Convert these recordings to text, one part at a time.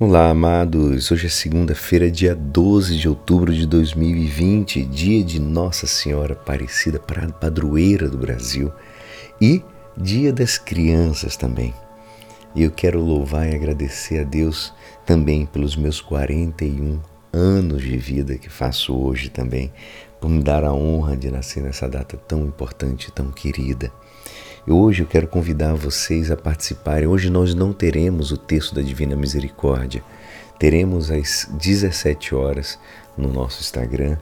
Olá, amados. Hoje é segunda-feira, dia 12 de outubro de 2020, dia de Nossa Senhora Aparecida, padroeira do Brasil, e dia das crianças também. E eu quero louvar e agradecer a Deus também pelos meus 41 anos de vida que faço hoje também, por me dar a honra de nascer nessa data tão importante, tão querida. Hoje eu quero convidar vocês a participarem. Hoje nós não teremos o texto da Divina Misericórdia. Teremos às 17 horas no nosso Instagram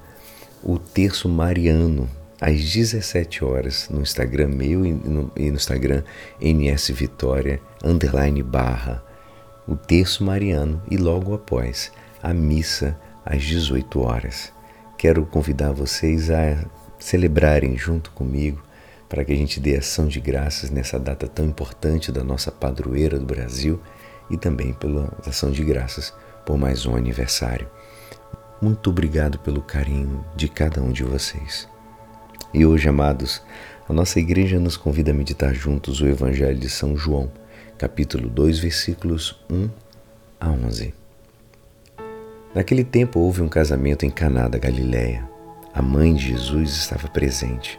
o terço mariano, às 17 horas no Instagram meu e no, e no Instagram NS Vitória, underline barra, o terço mariano e logo após a missa às 18 horas. Quero convidar vocês a celebrarem junto comigo para que a gente dê ação de graças nessa data tão importante da nossa padroeira do Brasil e também pela ação de graças por mais um aniversário. Muito obrigado pelo carinho de cada um de vocês. E hoje, amados, a nossa igreja nos convida a meditar juntos o Evangelho de São João, capítulo 2, versículos 1 a 11. Naquele tempo houve um casamento em Caná da Galiléia. A mãe de Jesus estava presente.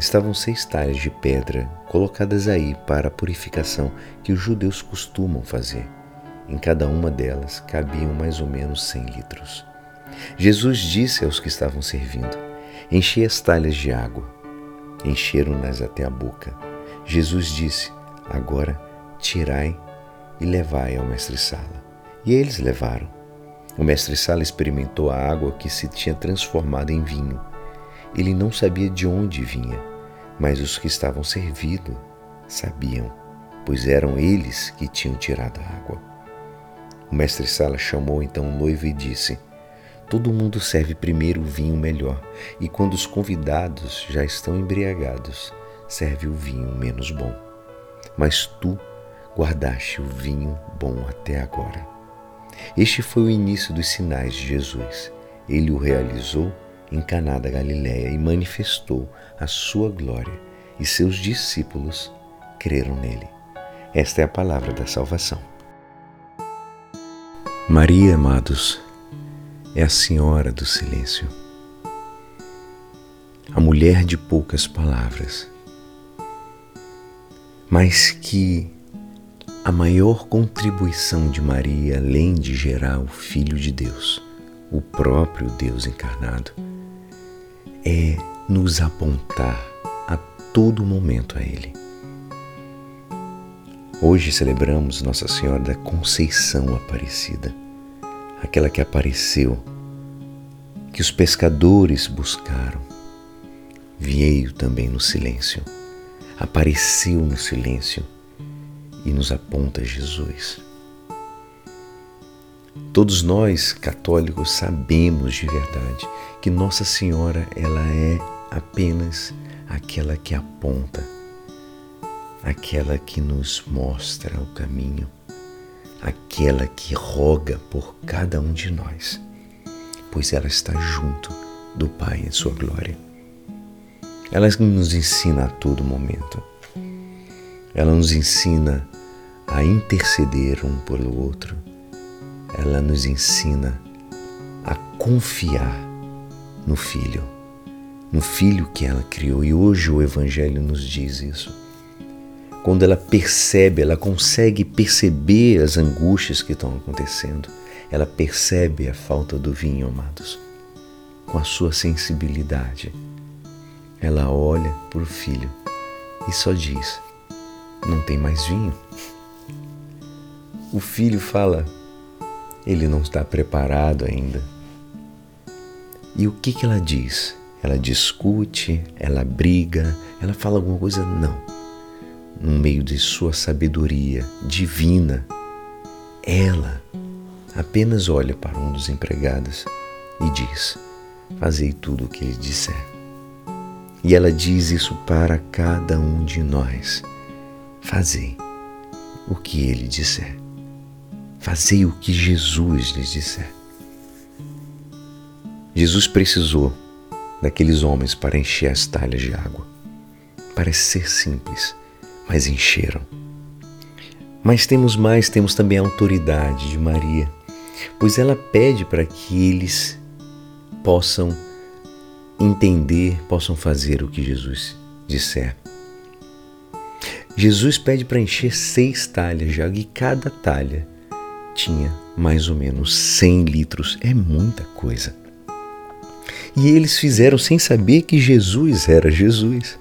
estavam seis talhas de pedra colocadas aí para a purificação que os judeus costumam fazer. Em cada uma delas cabiam mais ou menos cem litros. Jesus disse aos que estavam servindo: Enchei as talhas de água. Encheram-nas até a boca. Jesus disse: Agora tirai e levai ao mestre-sala. E eles levaram. O mestre-sala experimentou a água que se tinha transformado em vinho. Ele não sabia de onde vinha, mas os que estavam servindo sabiam, pois eram eles que tinham tirado a água. O mestre Sala chamou então o noivo e disse: Todo mundo serve primeiro o vinho melhor, e quando os convidados já estão embriagados, serve o vinho menos bom. Mas tu guardaste o vinho bom até agora. Este foi o início dos sinais de Jesus. Ele o realizou em Caná da Galiléia e manifestou a sua glória, e seus discípulos creram nele. Esta é a palavra da salvação. Maria, amados, é a senhora do silêncio, a mulher de poucas palavras, mas que a maior contribuição de Maria, além de gerar o Filho de Deus, o próprio Deus encarnado, é nos apontar a todo momento a Ele. Hoje celebramos Nossa Senhora da Conceição Aparecida, aquela que apareceu, que os pescadores buscaram, veio também no silêncio, apareceu no silêncio e nos aponta Jesus. Todos nós, católicos, sabemos de verdade que Nossa Senhora ela é apenas aquela que aponta, aquela que nos mostra o caminho, aquela que roga por cada um de nós, pois ela está junto do Pai em sua glória. Ela nos ensina a todo momento. Ela nos ensina a interceder um pelo outro. Ela nos ensina a confiar no Filho no filho que ela criou. E hoje o Evangelho nos diz isso. Quando ela percebe, ela consegue perceber as angústias que estão acontecendo, ela percebe a falta do vinho, amados, com a sua sensibilidade. Ela olha para o filho e só diz: Não tem mais vinho. O filho fala: Ele não está preparado ainda. E o que, que ela diz? ela discute, ela briga, ela fala alguma coisa? Não. No meio de sua sabedoria divina, ela apenas olha para um dos empregados e diz: fazei tudo o que ele disser. E ela diz isso para cada um de nós: fazei o que ele disser. Fazei o que Jesus lhes disser. Jesus precisou daqueles homens para encher as talhas de água. Parece ser simples, mas encheram. Mas temos mais, temos também a autoridade de Maria, pois ela pede para que eles possam entender, possam fazer o que Jesus disser. Jesus pede para encher seis talhas de água e cada talha tinha mais ou menos 100 litros. É muita coisa. E eles fizeram sem saber que Jesus era Jesus.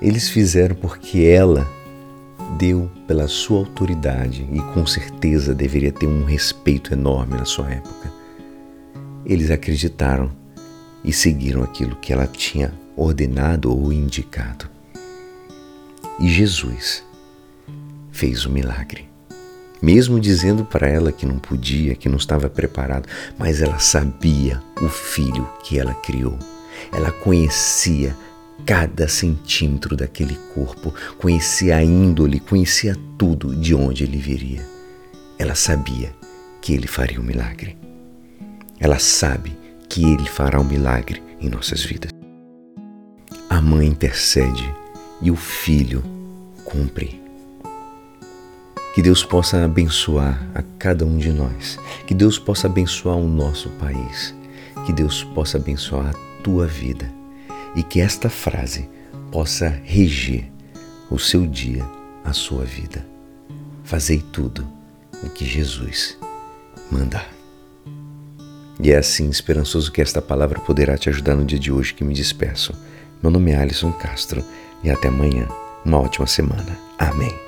Eles fizeram porque ela deu pela sua autoridade e com certeza deveria ter um respeito enorme na sua época. Eles acreditaram e seguiram aquilo que ela tinha ordenado ou indicado. E Jesus fez o milagre. Mesmo dizendo para ela que não podia, que não estava preparado, mas ela sabia o filho que ela criou. Ela conhecia cada centímetro daquele corpo, conhecia a índole, conhecia tudo de onde ele viria. Ela sabia que ele faria um milagre. Ela sabe que ele fará um milagre em nossas vidas. A mãe intercede e o filho cumpre. Que Deus possa abençoar a cada um de nós. Que Deus possa abençoar o nosso país. Que Deus possa abençoar a tua vida e que esta frase possa reger o seu dia, a sua vida. Fazei tudo o que Jesus mandar. E é assim, esperançoso, que esta palavra poderá te ajudar no dia de hoje que me despeço. Meu nome é Alisson Castro e até amanhã. Uma ótima semana. Amém.